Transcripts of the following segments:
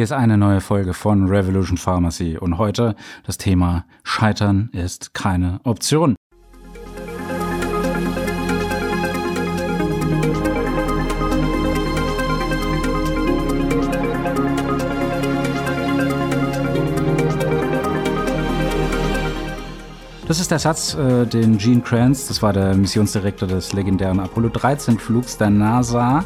Hier ist eine neue Folge von Revolution Pharmacy und heute das Thema Scheitern ist keine Option. Das ist der Satz, äh, den Gene Kranz, das war der Missionsdirektor des legendären Apollo 13 Flugs der NASA,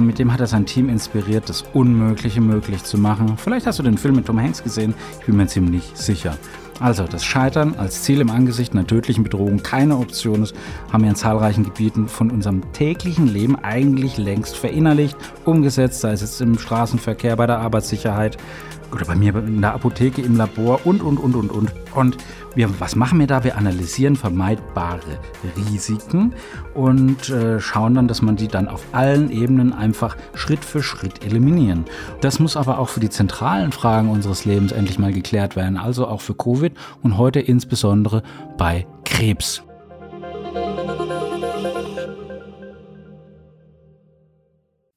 mit dem hat er sein Team inspiriert, das Unmögliche möglich zu machen. Vielleicht hast du den Film mit Tom Hanks gesehen, ich bin mir ziemlich sicher. Also, das Scheitern als Ziel im Angesicht einer tödlichen Bedrohung keine Option ist, haben wir in zahlreichen Gebieten von unserem täglichen Leben eigentlich längst verinnerlicht, umgesetzt, sei es jetzt im Straßenverkehr, bei der Arbeitssicherheit, oder bei mir in der Apotheke, im Labor und, und, und, und, und. Und wir, was machen wir da? Wir analysieren vermeidbare Risiken und äh, schauen dann, dass man die dann auf allen Ebenen einfach Schritt für Schritt eliminieren. Das muss aber auch für die zentralen Fragen unseres Lebens endlich mal geklärt werden, also auch für Covid und heute insbesondere bei Krebs.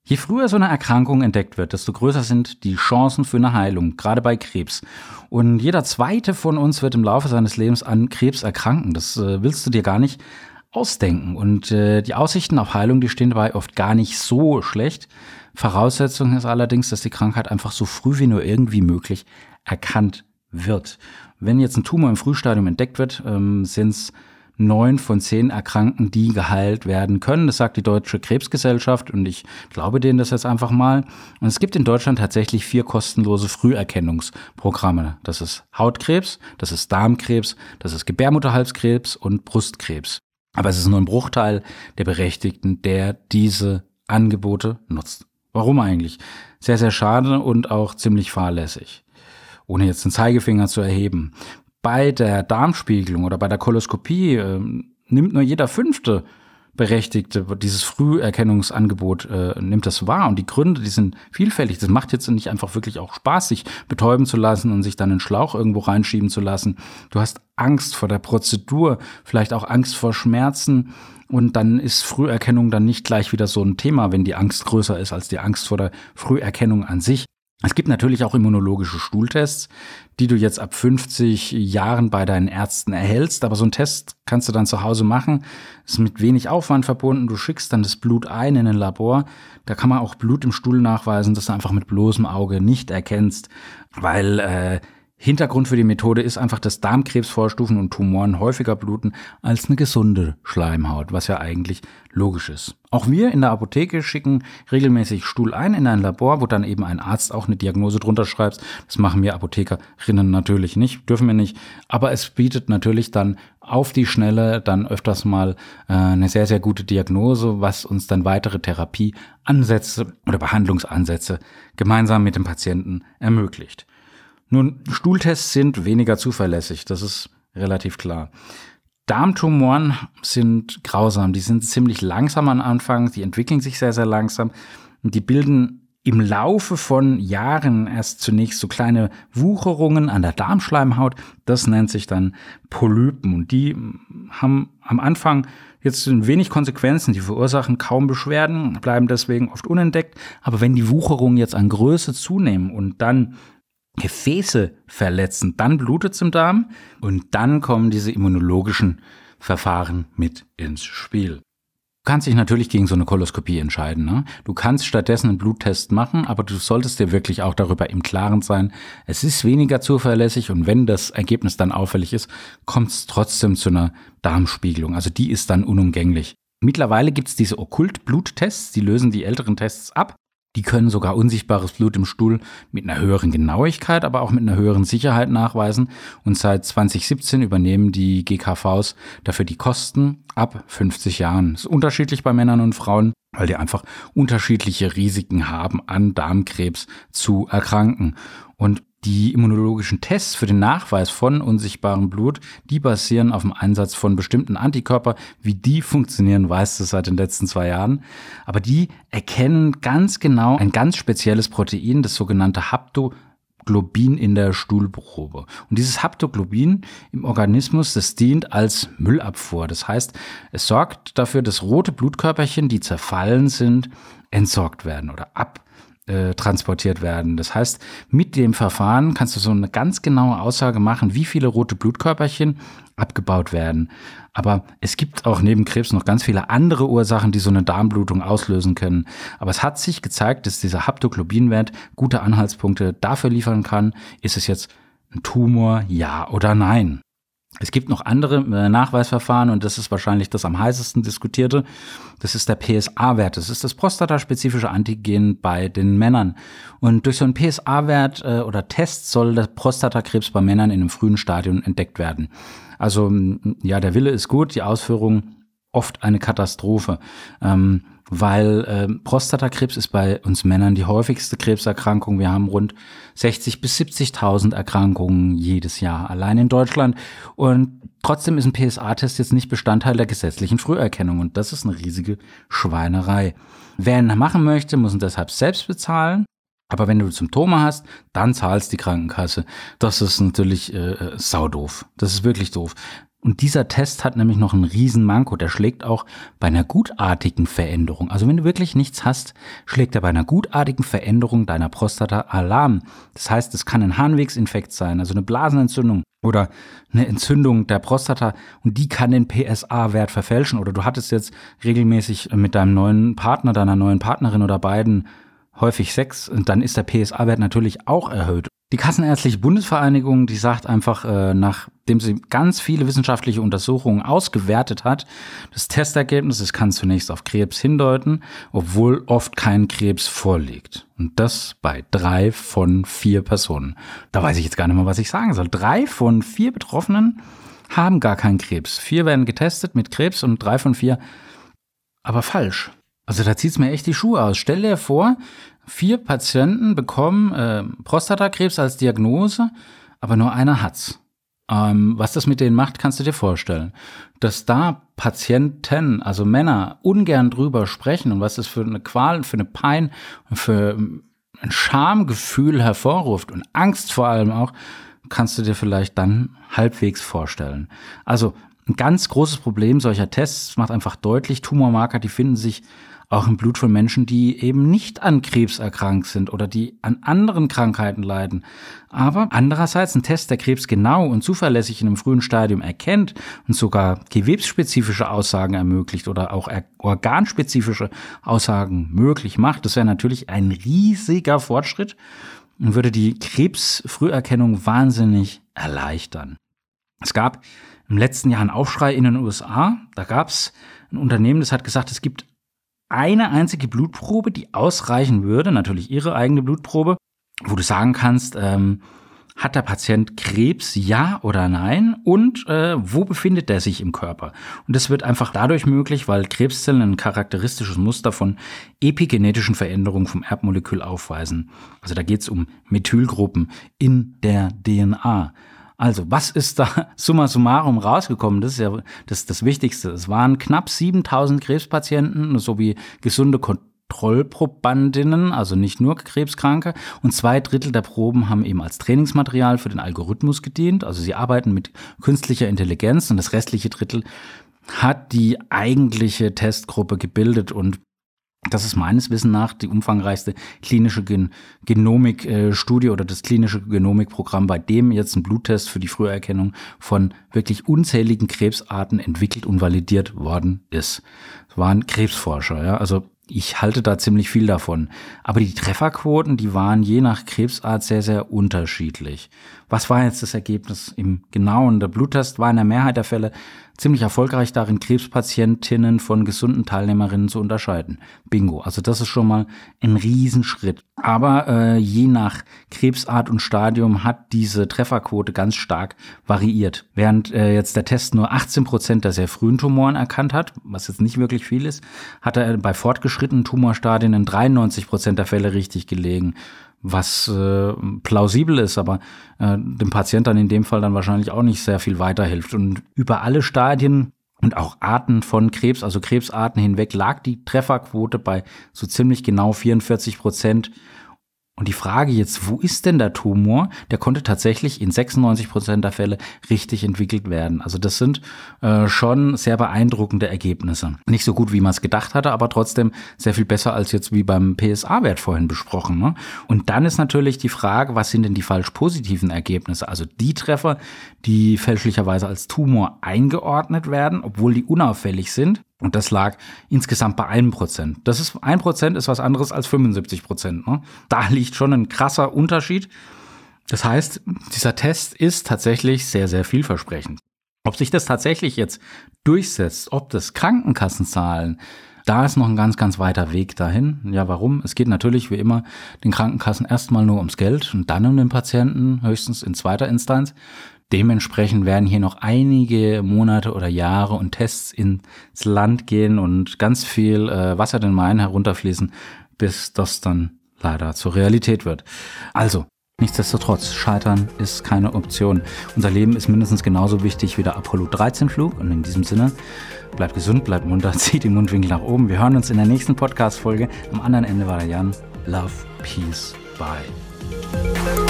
Je früher so eine Erkrankung entdeckt wird, desto größer sind die Chancen für eine Heilung, gerade bei Krebs. Und jeder zweite von uns wird im Laufe seines Lebens an Krebs erkranken. Das äh, willst du dir gar nicht ausdenken. Und äh, die Aussichten auf Heilung, die stehen dabei oft gar nicht so schlecht. Voraussetzung ist allerdings, dass die Krankheit einfach so früh wie nur irgendwie möglich erkannt wird. Wenn jetzt ein Tumor im Frühstadium entdeckt wird, ähm, sind es neun von zehn Erkrankten, die geheilt werden können. Das sagt die Deutsche Krebsgesellschaft und ich glaube denen das jetzt einfach mal. Und es gibt in Deutschland tatsächlich vier kostenlose Früherkennungsprogramme. Das ist Hautkrebs, das ist Darmkrebs, das ist Gebärmutterhalskrebs und Brustkrebs. Aber es ist nur ein Bruchteil der Berechtigten, der diese Angebote nutzt. Warum eigentlich? Sehr, sehr schade und auch ziemlich fahrlässig ohne jetzt den Zeigefinger zu erheben bei der Darmspiegelung oder bei der Koloskopie äh, nimmt nur jeder fünfte Berechtigte dieses Früherkennungsangebot äh, nimmt das wahr und die Gründe, die sind vielfältig. Das macht jetzt nicht einfach wirklich auch Spaß, sich betäuben zu lassen und sich dann einen Schlauch irgendwo reinschieben zu lassen. Du hast Angst vor der Prozedur, vielleicht auch Angst vor Schmerzen und dann ist Früherkennung dann nicht gleich wieder so ein Thema, wenn die Angst größer ist als die Angst vor der Früherkennung an sich. Es gibt natürlich auch immunologische Stuhltests, die du jetzt ab 50 Jahren bei deinen Ärzten erhältst. Aber so einen Test kannst du dann zu Hause machen. Ist mit wenig Aufwand verbunden. Du schickst dann das Blut ein in ein Labor. Da kann man auch Blut im Stuhl nachweisen, das du einfach mit bloßem Auge nicht erkennst, weil äh, Hintergrund für die Methode ist einfach, dass Darmkrebsvorstufen und Tumoren häufiger bluten als eine gesunde Schleimhaut, was ja eigentlich logisch ist. Auch wir in der Apotheke schicken regelmäßig Stuhl ein in ein Labor, wo dann eben ein Arzt auch eine Diagnose drunter schreibt. Das machen wir Apothekerinnen natürlich nicht, dürfen wir nicht. Aber es bietet natürlich dann auf die Schnelle dann öfters mal äh, eine sehr, sehr gute Diagnose, was uns dann weitere Therapieansätze oder Behandlungsansätze gemeinsam mit dem Patienten ermöglicht. Nun, Stuhltests sind weniger zuverlässig, das ist relativ klar. Darmtumoren sind grausam, die sind ziemlich langsam am Anfang, die entwickeln sich sehr, sehr langsam und die bilden im Laufe von Jahren erst zunächst so kleine Wucherungen an der Darmschleimhaut. Das nennt sich dann Polypen und die haben am Anfang jetzt wenig Konsequenzen, die verursachen kaum Beschwerden, bleiben deswegen oft unentdeckt. Aber wenn die Wucherungen jetzt an Größe zunehmen und dann Gefäße verletzen, dann blutet es im Darm und dann kommen diese immunologischen Verfahren mit ins Spiel. Du kannst dich natürlich gegen so eine Koloskopie entscheiden. Ne? Du kannst stattdessen einen Bluttest machen, aber du solltest dir wirklich auch darüber im Klaren sein. Es ist weniger zuverlässig und wenn das Ergebnis dann auffällig ist, kommt es trotzdem zu einer Darmspiegelung. Also die ist dann unumgänglich. Mittlerweile gibt es diese Okkult-Bluttests, die lösen die älteren Tests ab die können sogar unsichtbares Blut im Stuhl mit einer höheren Genauigkeit, aber auch mit einer höheren Sicherheit nachweisen. Und seit 2017 übernehmen die GKVs dafür die Kosten ab 50 Jahren. Das ist unterschiedlich bei Männern und Frauen, weil die einfach unterschiedliche Risiken haben, an Darmkrebs zu erkranken. Und die immunologischen Tests für den Nachweis von unsichtbarem Blut, die basieren auf dem Einsatz von bestimmten Antikörper. Wie die funktionieren, weißt du seit den letzten zwei Jahren. Aber die erkennen ganz genau ein ganz spezielles Protein, das sogenannte Haptoglobin in der Stuhlprobe. Und dieses Haptoglobin im Organismus, das dient als Müllabfuhr. Das heißt, es sorgt dafür, dass rote Blutkörperchen, die zerfallen sind, entsorgt werden oder ab äh, transportiert werden. Das heißt, mit dem Verfahren kannst du so eine ganz genaue Aussage machen, wie viele rote Blutkörperchen abgebaut werden. Aber es gibt auch neben Krebs noch ganz viele andere Ursachen, die so eine Darmblutung auslösen können. Aber es hat sich gezeigt, dass dieser Haptoglobinwert gute Anhaltspunkte dafür liefern kann, ist es jetzt ein Tumor, ja oder nein. Es gibt noch andere äh, Nachweisverfahren und das ist wahrscheinlich das am heißesten diskutierte. Das ist der PSA-Wert. Das ist das prostataspezifische Antigen bei den Männern. Und durch so einen PSA-Wert äh, oder Test soll der Prostatakrebs bei Männern in einem frühen Stadium entdeckt werden. Also ja, der Wille ist gut, die Ausführung oft eine Katastrophe. Ähm, weil äh, Prostatakrebs ist bei uns Männern die häufigste Krebserkrankung. Wir haben rund 60 bis 70.000 Erkrankungen jedes Jahr allein in Deutschland und trotzdem ist ein PSA-Test jetzt nicht Bestandteil der gesetzlichen Früherkennung und das ist eine riesige Schweinerei. Wer ihn machen möchte, muss ihn deshalb selbst bezahlen. Aber wenn du Symptome hast, dann zahlst die Krankenkasse. Das ist natürlich äh, äh saudoof. Das ist wirklich doof. Und dieser Test hat nämlich noch einen riesen Manko. Der schlägt auch bei einer gutartigen Veränderung. Also wenn du wirklich nichts hast, schlägt er bei einer gutartigen Veränderung deiner Prostata Alarm. Das heißt, es kann ein Harnwegsinfekt sein, also eine Blasenentzündung oder eine Entzündung der Prostata und die kann den PSA-Wert verfälschen. Oder du hattest jetzt regelmäßig mit deinem neuen Partner, deiner neuen Partnerin oder beiden häufig Sex und dann ist der PSA-Wert natürlich auch erhöht. Die Kassenärztliche Bundesvereinigung, die sagt einfach, äh, nachdem sie ganz viele wissenschaftliche Untersuchungen ausgewertet hat, das Testergebnis, es kann zunächst auf Krebs hindeuten, obwohl oft kein Krebs vorliegt. Und das bei drei von vier Personen. Da weiß ich jetzt gar nicht mehr, was ich sagen soll. Drei von vier Betroffenen haben gar keinen Krebs. Vier werden getestet mit Krebs und drei von vier aber falsch. Also da zieht's mir echt die Schuhe aus. Stell dir vor, vier Patienten bekommen äh, Prostatakrebs als Diagnose, aber nur einer hat's. Ähm, was das mit denen macht, kannst du dir vorstellen. Dass da Patienten, also Männer, ungern drüber sprechen und was das für eine Qual, für eine Pein und für ein Schamgefühl hervorruft und Angst vor allem auch, kannst du dir vielleicht dann halbwegs vorstellen. Also ein ganz großes Problem solcher Tests macht einfach deutlich, Tumormarker, die finden sich auch im Blut von Menschen, die eben nicht an Krebs erkrankt sind oder die an anderen Krankheiten leiden. Aber andererseits ein Test, der Krebs genau und zuverlässig in einem frühen Stadium erkennt und sogar gewebsspezifische Aussagen ermöglicht oder auch organspezifische Aussagen möglich macht, das wäre natürlich ein riesiger Fortschritt und würde die Krebsfrüherkennung wahnsinnig erleichtern. Es gab im letzten Jahr einen Aufschrei in den USA. Da gab es ein Unternehmen, das hat gesagt, es gibt eine einzige Blutprobe, die ausreichen würde, natürlich ihre eigene Blutprobe, wo du sagen kannst, ähm, hat der Patient Krebs, ja oder nein? Und äh, wo befindet er sich im Körper? Und das wird einfach dadurch möglich, weil Krebszellen ein charakteristisches Muster von epigenetischen Veränderungen vom Erbmolekül aufweisen. Also da geht es um Methylgruppen in der DNA. Also, was ist da summa summarum rausgekommen? Das ist ja das, das Wichtigste. Es waren knapp 7000 Krebspatienten sowie gesunde Kontrollprobandinnen, also nicht nur Krebskranke. Und zwei Drittel der Proben haben eben als Trainingsmaterial für den Algorithmus gedient. Also sie arbeiten mit künstlicher Intelligenz und das restliche Drittel hat die eigentliche Testgruppe gebildet und das ist meines Wissens nach die umfangreichste klinische Gen Genomik-Studie oder das klinische Genomikprogramm, bei dem jetzt ein Bluttest für die Früherkennung von wirklich unzähligen Krebsarten entwickelt und validiert worden ist. Es waren Krebsforscher, ja, also ich halte da ziemlich viel davon. Aber die Trefferquoten, die waren je nach Krebsart sehr, sehr unterschiedlich. Was war jetzt das Ergebnis im Genauen? Der Bluttest war in der Mehrheit der Fälle ziemlich erfolgreich darin, Krebspatientinnen von gesunden Teilnehmerinnen zu unterscheiden. Bingo. Also das ist schon mal ein Riesenschritt. Aber äh, je nach Krebsart und Stadium hat diese Trefferquote ganz stark variiert. Während äh, jetzt der Test nur 18 Prozent der sehr frühen Tumoren erkannt hat, was jetzt nicht wirklich viel ist, hat er bei fortgeschrittenen Tumorstadien in 93 Prozent der Fälle richtig gelegen was äh, plausibel ist, aber äh, dem Patient dann in dem Fall dann wahrscheinlich auch nicht sehr viel weiterhilft. Und über alle Stadien und auch Arten von Krebs, also Krebsarten hinweg, lag die Trefferquote bei so ziemlich genau 44 Prozent. Und die Frage jetzt, wo ist denn der Tumor? Der konnte tatsächlich in 96 Prozent der Fälle richtig entwickelt werden. Also das sind äh, schon sehr beeindruckende Ergebnisse. Nicht so gut, wie man es gedacht hatte, aber trotzdem sehr viel besser als jetzt wie beim PSA-Wert vorhin besprochen. Ne? Und dann ist natürlich die Frage, was sind denn die falsch positiven Ergebnisse? Also die Treffer, die fälschlicherweise als Tumor eingeordnet werden, obwohl die unauffällig sind. Und das lag insgesamt bei einem Prozent. Das ist ein Prozent ist was anderes als 75 Prozent. Ne? Da liegt schon ein krasser Unterschied. Das heißt, dieser Test ist tatsächlich sehr, sehr vielversprechend. Ob sich das tatsächlich jetzt durchsetzt, ob das Krankenkassenzahlen, da ist noch ein ganz, ganz weiter Weg dahin. Ja, warum? Es geht natürlich wie immer den Krankenkassen erstmal nur ums Geld und dann um den Patienten, höchstens in zweiter Instanz. Dementsprechend werden hier noch einige Monate oder Jahre und Tests ins Land gehen und ganz viel äh, Wasser den Main herunterfließen, bis das dann leider zur Realität wird. Also, nichtsdestotrotz, Scheitern ist keine Option. Unser Leben ist mindestens genauso wichtig wie der Apollo 13 Flug und in diesem Sinne, bleibt gesund, bleibt munter, zieht die Mundwinkel nach oben. Wir hören uns in der nächsten Podcast-Folge. Am anderen Ende war der Jan. Love, Peace, Bye.